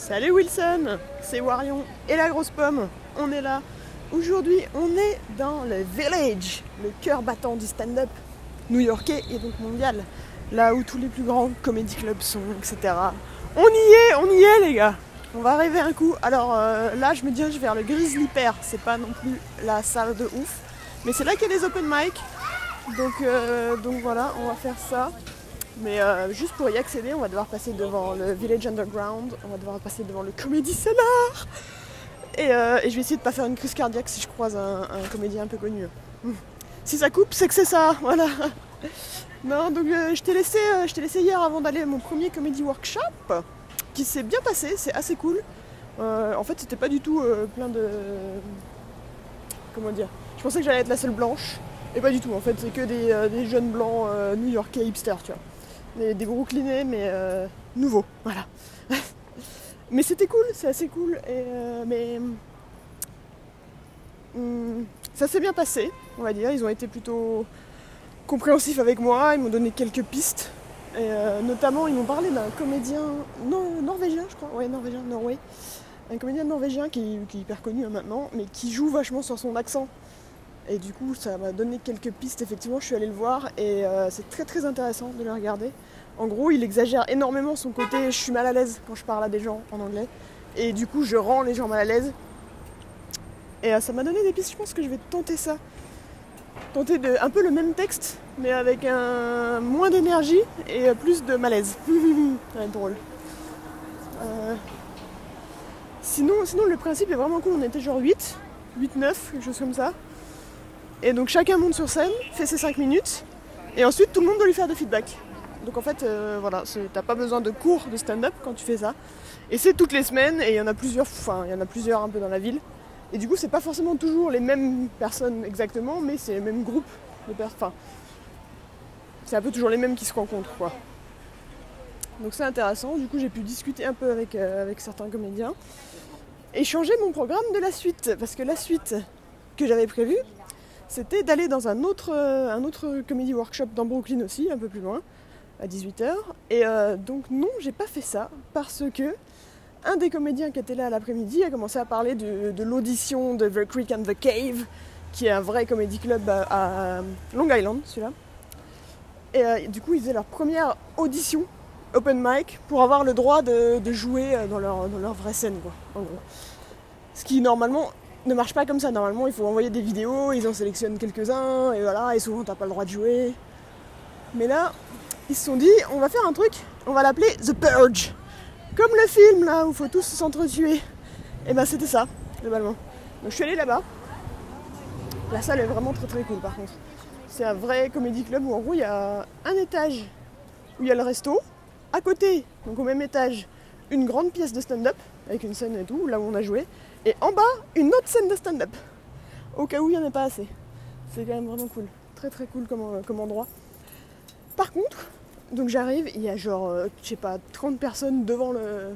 Salut Wilson, c'est Warion et la grosse pomme. On est là. Aujourd'hui, on est dans le Village, le cœur battant du stand-up new-yorkais et donc mondial. Là où tous les plus grands comédie clubs sont, etc. On y est, on y est les gars. On va rêver un coup. Alors euh, là, je me dirige vers le Grizzly Pear. C'est pas non plus la salle de ouf. Mais c'est là qu'il y a des open mic. Donc, euh, donc voilà, on va faire ça. Mais euh, juste pour y accéder, on va devoir passer devant le Village Underground, on va devoir passer devant le Comedy Cellar. Et, euh, je vais essayer de pas faire une crise cardiaque si je croise un, comédien un peu connu. Si ça coupe, c'est que c'est ça, voilà. Non, donc euh, je t'ai laissé, je laissé hier avant d'aller à mon premier comédie workshop, qui s'est bien passé, c'est assez cool. En fait, c'était pas du tout plein de, comment dire. Je pensais que j'allais être la seule blanche, et pas du tout. En fait, c'est que des, des jeunes blancs new-yorkais hipsters, tu vois. Des, des brooklynais, mais euh, nouveaux, voilà. mais c'était cool, c'est assez cool, et, euh, mais hum, ça s'est bien passé, on va dire. Ils ont été plutôt compréhensifs avec moi, ils m'ont donné quelques pistes. Et euh, notamment, ils m'ont parlé d'un comédien norvégien, je crois, ouais, norvégien, Norway. Un comédien norvégien qui, qui est hyper connu hein, maintenant, mais qui joue vachement sur son accent. Et du coup, ça m'a donné quelques pistes. Effectivement, je suis allée le voir et euh, c'est très très intéressant de le regarder. En gros, il exagère énormément son côté je suis mal à l'aise quand je parle à des gens en anglais. Et du coup, je rends les gens mal à l'aise. Et euh, ça m'a donné des pistes. Je pense que je vais tenter ça. Tenter de, un peu le même texte, mais avec un moins d'énergie et euh, plus de malaise. être drôle. Euh, Sinon, sinon, le principe est vraiment cool. On était genre 8, 8, 9, quelque chose comme ça. Et donc chacun monte sur scène, fait ses 5 minutes, et ensuite tout le monde doit lui faire des feedbacks. Donc en fait, euh, voilà, t'as pas besoin de cours de stand-up quand tu fais ça. Et c'est toutes les semaines, et il y en a plusieurs, enfin il y en a plusieurs un peu dans la ville. Et du coup, c'est pas forcément toujours les mêmes personnes exactement, mais c'est les mêmes groupes de personnes. C'est un peu toujours les mêmes qui se rencontrent, quoi. Donc c'est intéressant. Du coup, j'ai pu discuter un peu avec, euh, avec certains comédiens et changer mon programme de la suite. Parce que la suite que j'avais prévue, c'était d'aller dans un autre, euh, un autre comédie workshop dans Brooklyn aussi, un peu plus loin, à 18h. Et euh, donc non, j'ai pas fait ça parce que un des comédiens qui était là l'après-midi a commencé à parler de, l'audition de The Creek and the Cave, qui est un vrai comédie club à, Long Island, celui-là. Et euh, du coup, ils faisaient leur première audition open mic pour avoir le droit de, jouer dans leur, dans leur vraie scène, quoi, en gros. Ce qui normalement ne marche pas comme ça. Normalement, il faut envoyer des vidéos, ils en sélectionnent quelques-uns, et voilà, et souvent t'as pas le droit de jouer. Mais là, ils se sont dit, on va faire un truc, on va l'appeler The Purge. Comme le film là où faut tous s'entretuer. Et ben c'était ça, globalement. Donc je suis allée là-bas. La salle est vraiment très très cool par contre. C'est un vrai comédie club où en gros il y a un étage où il y a le resto. À côté, donc au même étage, une grande pièce de stand-up avec une scène et tout, là où on a joué. Et en bas, une autre scène de stand-up. Au cas où il n'y en a pas assez. C'est quand même vraiment cool. Très très cool comme, comme endroit. Par contre, donc j'arrive, il y a genre, euh, je sais pas, 30 personnes devant le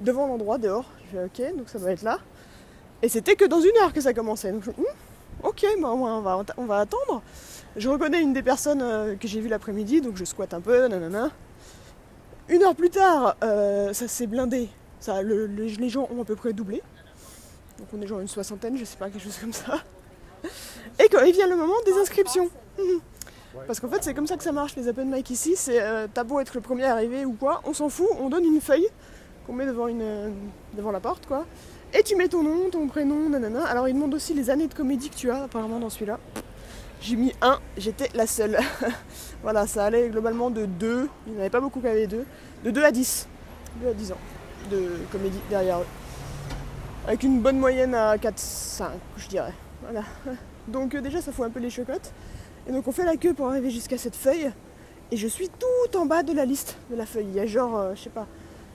devant l'endroit, dehors. Je fais ok, donc ça doit être là. Et c'était que dans une heure que ça commençait. Donc je Hum, ok, bah, on, va, on va attendre. Je reconnais une des personnes euh, que j'ai vues l'après-midi, donc je squatte un peu, nanana. Une heure plus tard, euh, ça s'est blindé. Les gens ont à peu près doublé. Donc on est genre une soixantaine, je sais pas, quelque chose comme ça. Et quand il vient le moment des inscriptions. Parce qu'en fait, c'est comme ça que ça marche les open mic ici. C'est euh, t'as beau être le premier arrivé ou quoi, on s'en fout, on donne une feuille qu'on met devant, une, euh, devant la porte, quoi. Et tu mets ton nom, ton prénom, nanana. Alors, ils demandent aussi les années de comédie que tu as, apparemment, dans celui-là. J'ai mis un, j'étais la seule. voilà, ça allait globalement de 2, il n'y en avait pas beaucoup qui avaient 2, de 2 à 10. 2 à 10 ans de comédie derrière eux. Avec une bonne moyenne à 4-5, je dirais. Voilà. Donc, euh, déjà, ça fout un peu les chocottes. Et donc on fait la queue pour arriver jusqu'à cette feuille. Et je suis tout en bas de la liste de la feuille. Il y a genre, euh, je sais pas,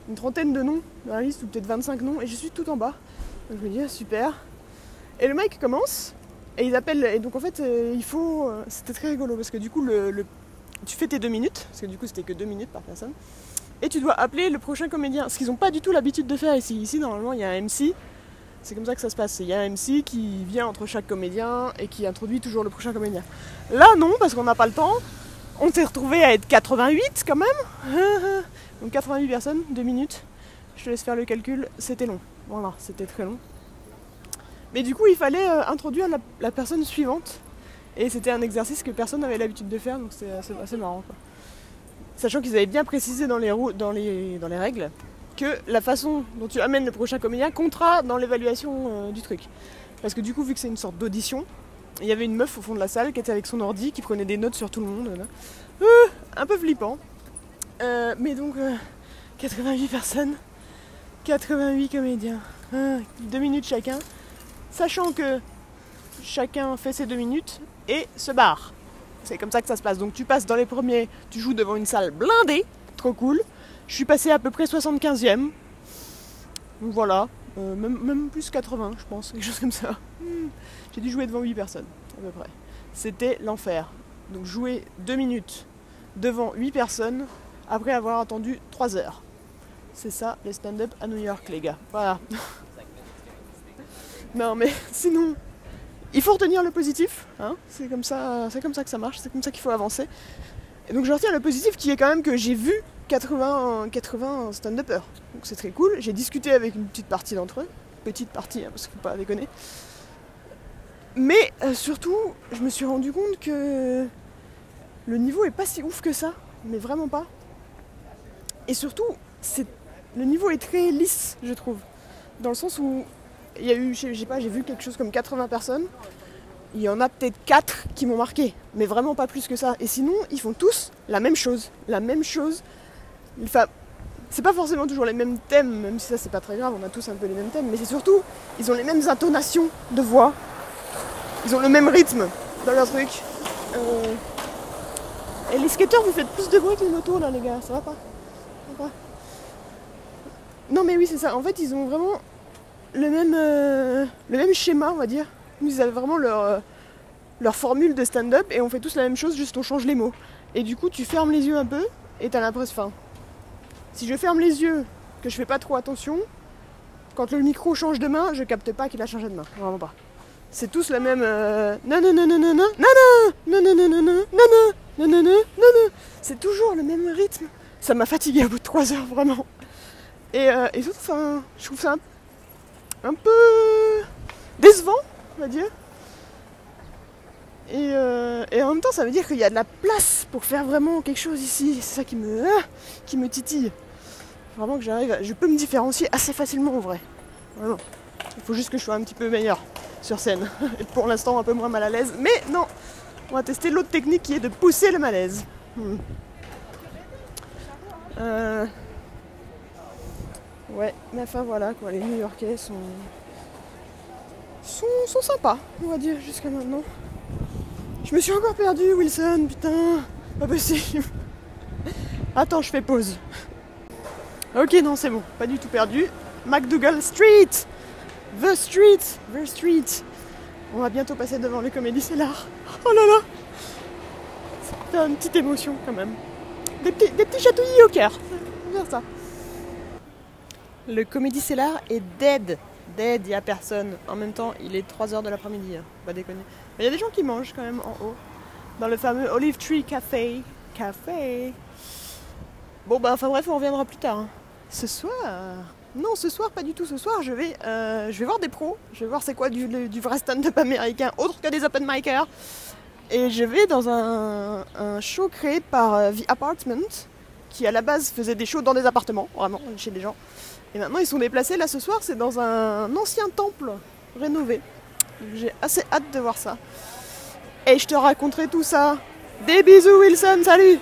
une trentaine de noms dans la liste, ou peut-être 25 noms, et je suis tout en bas. Donc je me dis, ah, super. Et le mec commence, et ils appellent. Et donc en fait, euh, il faut. C'était très rigolo, parce que du coup, tu fais tes deux minutes, parce que du coup, c'était que deux minutes par personne. Et tu dois appeler le prochain comédien. Ce qu'ils n'ont pas du tout l'habitude de faire ici. Ici, normalement, il y a un MC. C'est comme ça que ça se passe. Il y a un MC qui vient entre chaque comédien et qui introduit toujours le prochain comédien. Là, non, parce qu'on n'a pas le temps. On s'est retrouvé à être 88 quand même. Donc 88 personnes, 2 minutes. je te laisse faire le calcul, c'était long. Voilà, c'était très long. Mais du coup, il fallait euh, introduire la, personne suivante. Et c'était un exercice que personne n'avait l'habitude de faire, donc c'est assez, marrant. Sachant qu'ils avaient bien précisé dans les règles que la façon dont tu amènes le prochain comédien comptera dans l'évaluation euh, du truc. Parce que du coup, vu que c'est une sorte d'audition, il y avait une meuf au fond de la salle qui était avec son ordi, qui prenait des notes sur tout le monde. Euh, un peu flippant. mais donc, 88 personnes, 88 comédiens, deux minutes chacun sachant que chacun fait ses deux minutes et se barre. C'est comme ça que ça se passe. Donc tu passes dans les premiers, tu joues devant une salle blindée, trop cool. Je suis passé à peu près 75e. Donc voilà, euh, même, plus 80 je pense, quelque chose comme ça. Hmm. J'ai dû jouer devant 8 personnes à peu près. C'était l'enfer. Donc jouer deux minutes devant 8 personnes après avoir attendu 3 heures. C'est ça les stand-up à New York les gars. Voilà. Non, mais sinon, il faut retenir le positif. Hein c'est comme ça, comme ça que ça marche. C'est comme ça qu'il faut avancer. Et donc je retiens le positif qui est quand même que j'ai vu 80, 80 stand-uppers. Donc c'est très cool. J'ai discuté avec une petite partie d'entre eux. Petite partie, hein, parce qu'il faut pas déconner. Mais euh, surtout, je me suis rendu compte que le niveau est pas si ouf que ça. Mais vraiment pas. Et surtout, le niveau est très lisse, je trouve. Dans le sens où il y a eu, pas, j'ai vu quelque chose comme 80 personnes. Il y en a peut-être 4 qui m'ont marqué, mais vraiment pas plus que ça. Et sinon, ils font tous la même chose. La même chose. C'est pas forcément toujours les mêmes thèmes, même si ça c'est pas très grave, on a tous un peu les mêmes thèmes, mais c'est surtout, ils ont les mêmes intonations de voix. Ils ont le même rythme dans leur truc. Euh, et les skateurs, vous faites plus de bruit que les motos là, les gars, ça va pas? Non, mais oui, c'est ça. En fait, ils ont vraiment le même, euh, schéma, on va dire. Ils avaient vraiment leur, euh, leur formule de stand-up et on fait tous la même chose, juste on change les mots. Et du coup, tu fermes les yeux un peu et t'as l'impression. Enfin, si je ferme les yeux, que je fais pas trop attention, quand le micro change de main, je capte pas qu'il a changé de main. Vraiment pas. C'est tous la même. C'est toujours le même rythme. Ça m'a fatigué au bout de 3 heures, vraiment. Et, enfin, je trouve ça un, peu décevant, on va dire. Et, et en même temps, ça veut dire qu'il y a de la place pour faire vraiment quelque chose ici. C'est ça qui me, qui me titille. Vraiment que j'arrive, je peux me différencier assez facilement en vrai. Il faut juste que je sois un petit peu meilleur sur scène. Pour l'instant, un peu moins mal à l'aise. Mais non, on va tester l'autre technique qui est de pousser le malaise. Hmm. Euh, Ouais, mais enfin voilà quoi, les New-Yorkais sont... sont sympas, on va dire, jusqu'à maintenant. Je me suis encore perdu, Wilson, putain, pas possible. Attends, je fais pause. Ok, non, c'est bon, pas du tout perdu. McDougall Street The Street The Street On va bientôt passer devant le Comédie Cellar. Oh là là C'est une petite émotion quand même. Des petits, des petits chatouillis au cœur. On ça. Le Comédie Cellar est dead. Dead, il a personne. En même temps, il est 3h de l'après-midi. Hein. Pas déconner. Il y a des gens qui mangent quand même en haut. Dans le fameux Olive Tree Café. Café. Bon, bah, enfin bref, on reviendra plus tard. Hein. Ce soir. Non, ce soir, pas du tout. Ce soir, je vais, euh, je vais voir des pros. Je vais voir c'est quoi du, du vrai stand-up américain, autre que des open micers. Et je vais dans un, un show créé par euh, The Apartment, qui à la base faisait des shows dans des appartements, vraiment, chez des gens. Et maintenant ils sont déplacés, là ce soir c'est dans un ancien temple rénové. J'ai assez hâte de voir ça. Et je te raconterai tout ça. Des bisous Wilson, salut